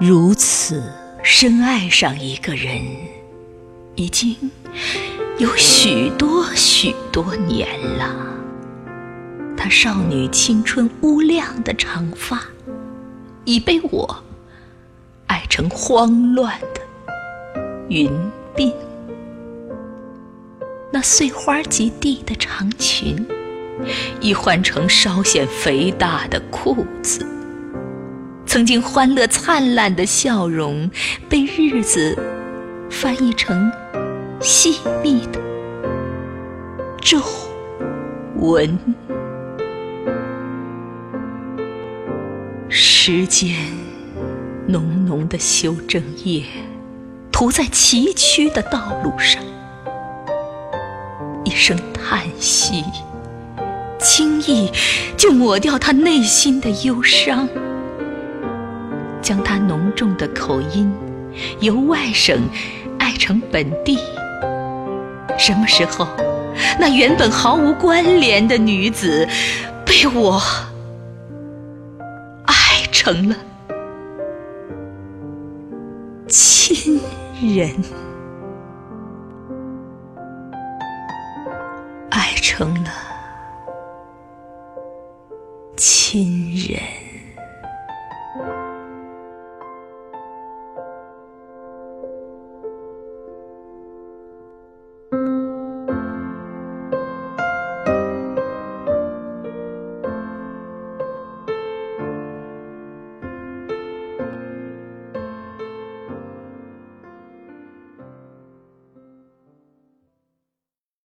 如此深爱上一个人，已经有许多许多年了。她少女青春乌亮的长发，已被我爱成慌乱的云鬓。那碎花及地的长裙，已换成稍显肥大的裤子。曾经欢乐灿烂的笑容，被日子翻译成细密的皱纹。时间浓浓的修正液，涂在崎岖的道路上，一声叹息，轻易就抹掉他内心的忧伤。将他浓重的口音由外省爱成本地。什么时候，那原本毫无关联的女子被我爱成了亲人，爱成了亲人。